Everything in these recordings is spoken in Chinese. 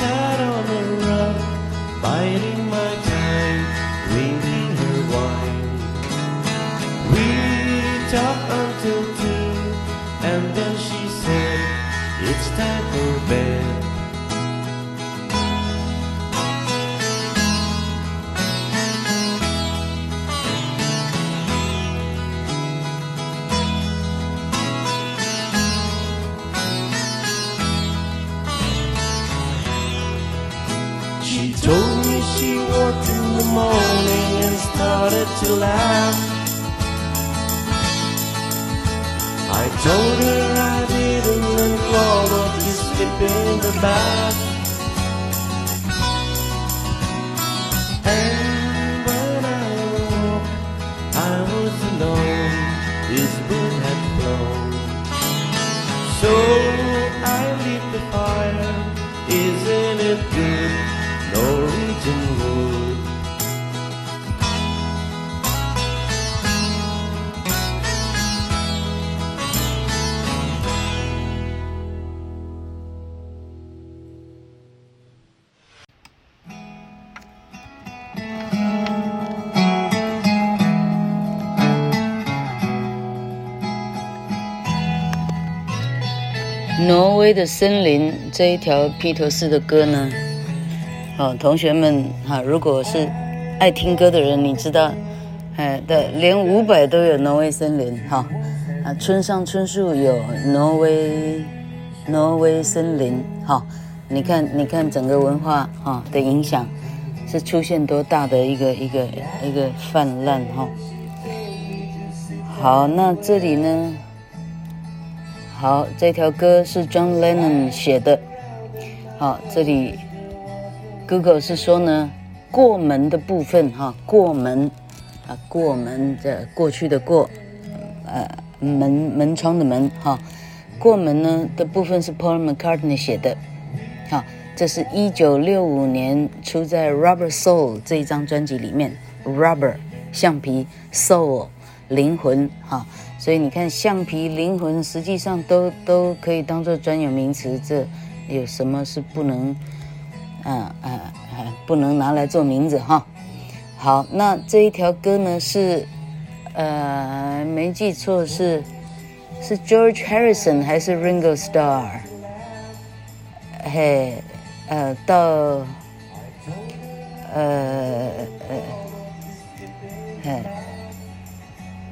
Sat on a rug, biding my time, drinking her wine. We talked until two, and then she said, It's time for bed. Started to laugh. I told her I didn't and called off to slip in the bath. 挪威的森林这一条披头士的歌呢，好，同学们哈，如果是爱听歌的人，你知道，哎，对，连伍佰都有挪威森林哈，啊，村上春树有挪威挪威森林哈，你看，你看整个文化哈的影响是出现多大的一个一个一个泛滥哈。好，那这里呢？好，这条歌是 John Lennon 写的。好，这里 Google 是说呢，过门的部分哈，过门啊，过门的过去的过，呃，门门窗的门哈，过门呢的部分是 Paul McCartney 写的。好，这是一九六五年出在 Rubber Soul 这一张专辑里面，Rubber 橡皮，Soul 灵魂哈。所以你看，橡皮灵魂实际上都都可以当做专有名词，这有什么是不能，啊啊啊，不能拿来做名字哈？好，那这一条歌呢是，呃，没记错是是 George Harrison 还是 Ringo Starr？嘿，呃，到，呃呃，嘿。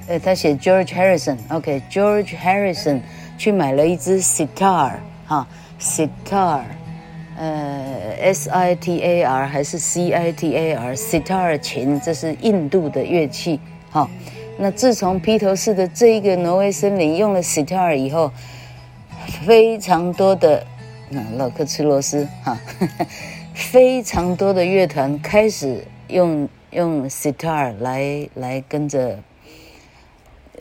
呃，他写 George Harrison，OK，George Harrison 去买了一支 sitar 哈，sitar，呃，S I T A R 还是 C I T A R，sitar 琴，这是印度的乐器，哈。那自从披头士的这一个挪威森林用了 sitar 以后，非常多的，那老克吃螺丝哈，非常多的乐团开始用用 sitar 来来跟着。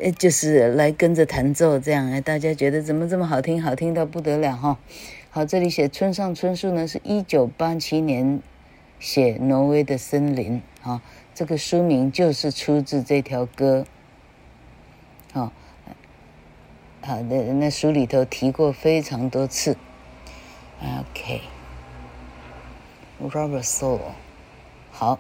呃，就是来跟着弹奏这样，哎，大家觉得怎么这么好听，好听到不得了哈。好，这里写村上春树呢，是一九八七年写《挪威的森林》啊，这个书名就是出自这条歌。好，好的，那书里头提过非常多次。OK，Robert Soul，好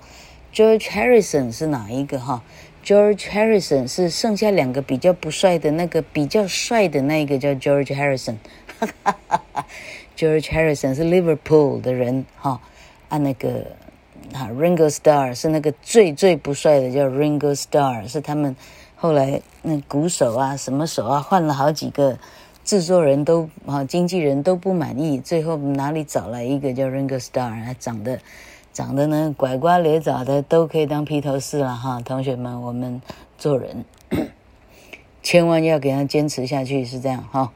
，George Harrison 是哪一个哈？George Harrison 是剩下两个比较不帅的那个比较帅的那个叫 George Harrison，George Harrison 是 Liverpool 的人哈，啊那个啊 Ringo Starr 是那个最最不帅的叫 Ringo Starr，是他们后来那鼓手啊什么手啊换了好几个制作人都啊经纪人都不满意，最后哪里找来一个叫 Ringo Starr，还长得。长得呢拐瓜裂枣的都可以当披头士了哈，同学们，我们做人千万要给他坚持下去，是这样哈。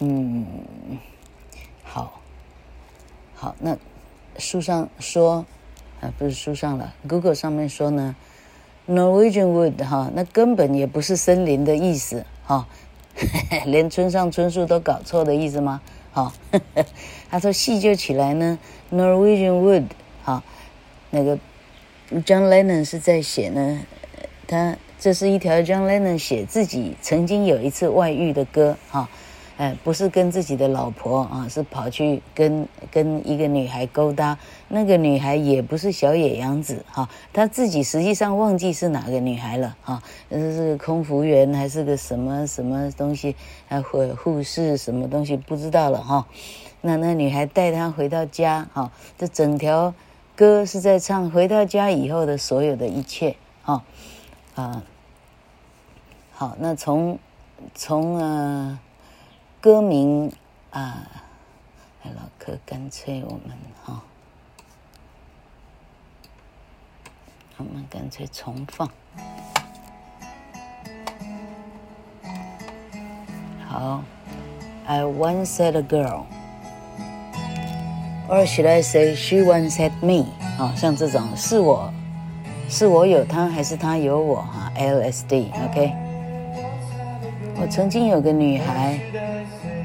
嗯，好，好，那书上说啊，不是书上了，Google 上面说呢，Norwegian Wood 哈，那根本也不是森林的意思哈，连村上春树都搞错的意思吗？哈，他说细究起来呢，Norwegian Wood 哈，那个 John Lennon 是在写呢，他这是一条 John Lennon 写自己曾经有一次外遇的歌哈。哎，不是跟自己的老婆啊，是跑去跟跟一个女孩勾搭，那个女孩也不是小野洋子哈，他自己实际上忘记是哪个女孩了哈，这是空服员还是个什么什么东西，还护护士什么东西不知道了哈，那那女孩带他回到家哈，这整条歌是在唱回到家以后的所有的一切哈，啊，好，那从从呃。歌名啊，老柯，干脆我们哈，我们干脆重放。好，I once had a girl，or should I say she once had me？啊，像这种是我是我有她，还是她有我？哈，LSD，OK。我曾经有个女孩。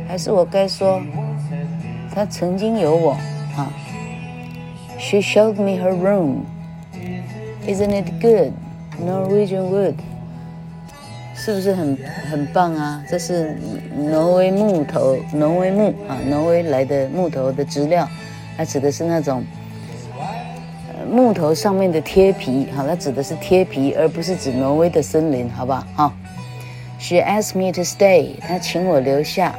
还是我该说，她曾经有我啊。She showed me her room. Isn't it good? Norwegian wood. 是不是很很棒啊？这是挪威木头，挪威木啊，挪威来的木头的资料，它指的是那种木头上面的贴皮，好，它指的是贴皮，而不是指挪威的森林，好不好？好。She asked me to stay. 她请我留下。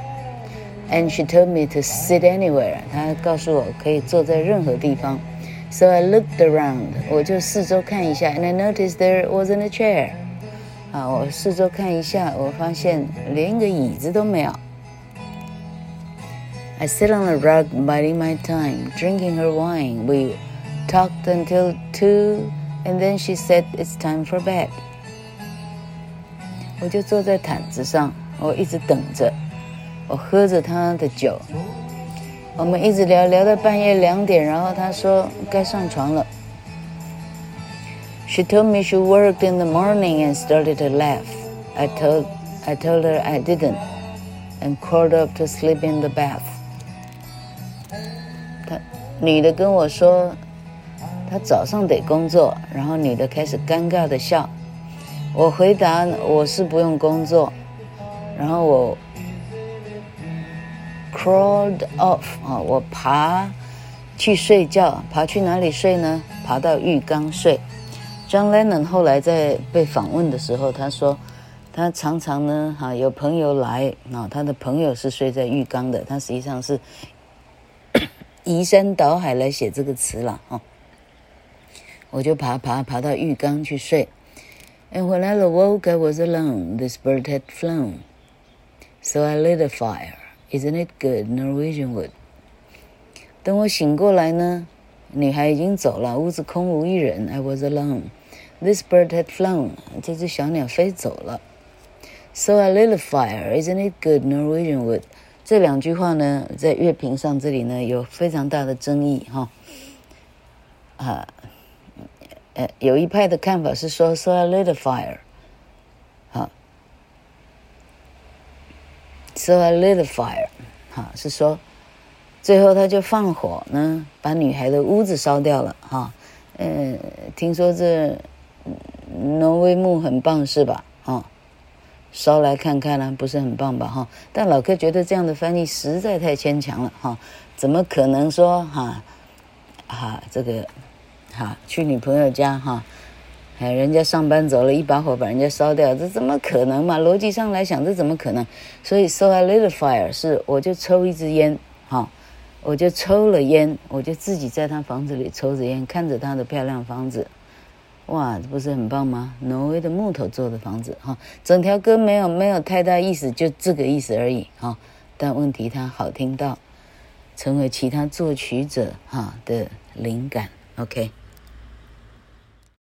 And she told me to sit anywhere. 她告诉我可以坐在任何地方。So I looked around. 我就四周看一下，and I noticed there wasn't a chair. 啊，我四周看一下，我发现连一个椅子都没有。I sat on a rug, biding my time, drinking her wine. We talked until two, and then she said it's time for bed. 我就坐在毯子上，我一直等着。我喝着他的酒，我们一直聊聊到半夜两点，然后他说该上床了。She told me she worked in the morning and started to laugh. I told I told her I didn't, and crawled up to sleep in the bath. 她女的跟我说，她早上得工作，然后女的开始尴尬的笑。我回答我是不用工作，然后我。Crawled off 啊，我爬去睡觉，爬去哪里睡呢？爬到浴缸睡。John Lennon 后来在被访问的时候，他说，他常常呢，哈，有朋友来，啊，他的朋友是睡在浴缸的，他实际上是 移山倒海来写这个词了，哈。我就爬爬爬到浴缸去睡。And when I awoke, I was alone. This bird had flown, so I lit a fire. Isn't it good, Norwegian wood？等我醒过来呢，女孩已经走了，屋子空无一人。I was alone. This bird had flown. 这只小鸟飞走了。So I lit a fire. Isn't it good, Norwegian wood？这两句话呢，在乐评上这里呢有非常大的争议哈。啊， 呃，有一派的看法是说，So I lit a fire。So I lit a fire，哈，是说，最后他就放火呢，把女孩的屋子烧掉了，哈，嗯，听说这挪威木很棒是吧？哈，烧来看看呢，不是很棒吧？哈，但老柯觉得这样的翻译实在太牵强了，哈，怎么可能说哈，哈，这个，哈，去女朋友家哈？哎，人家上班走了，一把火把人家烧掉，这怎么可能嘛？逻辑上来想，这怎么可能？所以，so I lit a fire 是我就抽一支烟，哈，我就抽了烟，我就自己在他房子里抽着烟，看着他的漂亮房子，哇，这不是很棒吗？挪威的木头做的房子，哈，整条歌没有没有太大意思，就这个意思而已，哈，但问题它好听到，成为其他作曲者哈的灵感，OK。